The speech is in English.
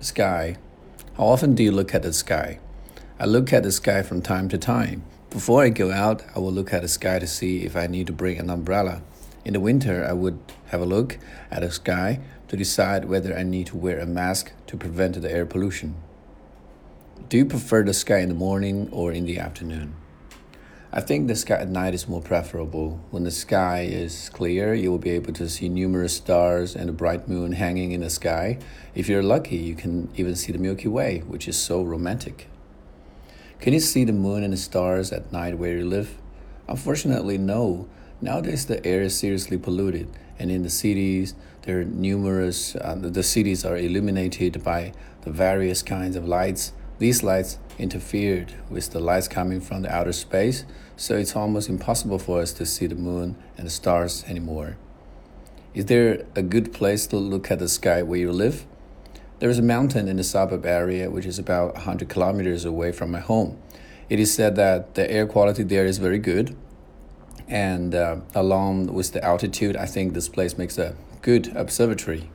Sky. How often do you look at the sky? I look at the sky from time to time. Before I go out, I will look at the sky to see if I need to bring an umbrella. In the winter, I would have a look at the sky to decide whether I need to wear a mask to prevent the air pollution. Do you prefer the sky in the morning or in the afternoon? I think the sky at night is more preferable. When the sky is clear, you will be able to see numerous stars and a bright moon hanging in the sky. If you're lucky, you can even see the Milky Way, which is so romantic. Can you see the moon and the stars at night where you live? Unfortunately, no. Nowadays, the air is seriously polluted, and in the cities, there are numerous, uh, the cities are illuminated by the various kinds of lights. These lights interfered with the lights coming from the outer space, so it's almost impossible for us to see the moon and the stars anymore. Is there a good place to look at the sky where you live? There is a mountain in the suburb area which is about 100 kilometers away from my home. It is said that the air quality there is very good, and uh, along with the altitude, I think this place makes a good observatory.